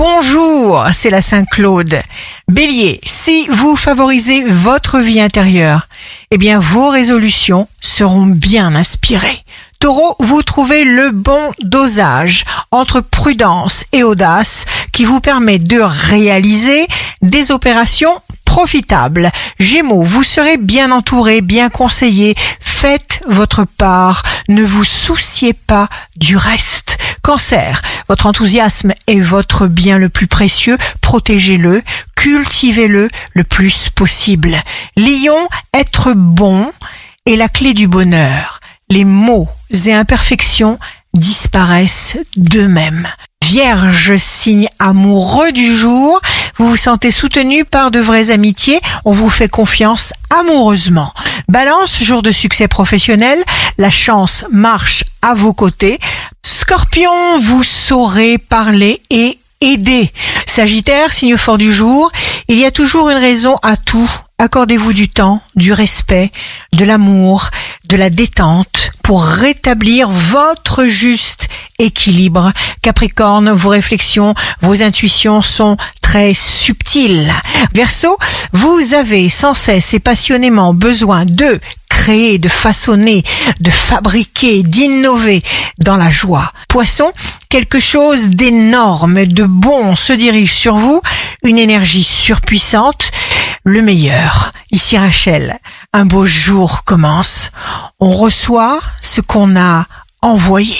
bonjour, c'est la Saint-Claude. Bélier, si vous favorisez votre vie intérieure, eh bien vos résolutions seront bien inspirées. Taureau, vous trouvez le bon dosage entre prudence et audace qui vous permet de réaliser des opérations profitables. Gémeaux, vous serez bien entouré, bien conseillé. Faites votre part. Ne vous souciez pas du reste. Votre enthousiasme est votre bien le plus précieux. Protégez-le, cultivez-le le plus possible. Lion, être bon est la clé du bonheur. Les mots et imperfections disparaissent d'eux-mêmes. Vierge, signe amoureux du jour, vous vous sentez soutenu par de vraies amitiés, on vous fait confiance amoureusement. Balance, jour de succès professionnel, la chance marche à vos côtés. Scorpion, vous saurez parler et aider. Sagittaire, signe fort du jour, il y a toujours une raison à tout. Accordez-vous du temps, du respect, de l'amour, de la détente pour rétablir votre juste équilibre. Capricorne, vos réflexions, vos intuitions sont très subtiles. Verseau, vous avez sans cesse et passionnément besoin de créer, de façonner, de fabriquer, d'innover dans la joie. Poisson, quelque chose d'énorme, de bon se dirige sur vous, une énergie surpuissante, le meilleur. Ici Rachel, un beau jour commence. On reçoit ce qu'on a envoyé.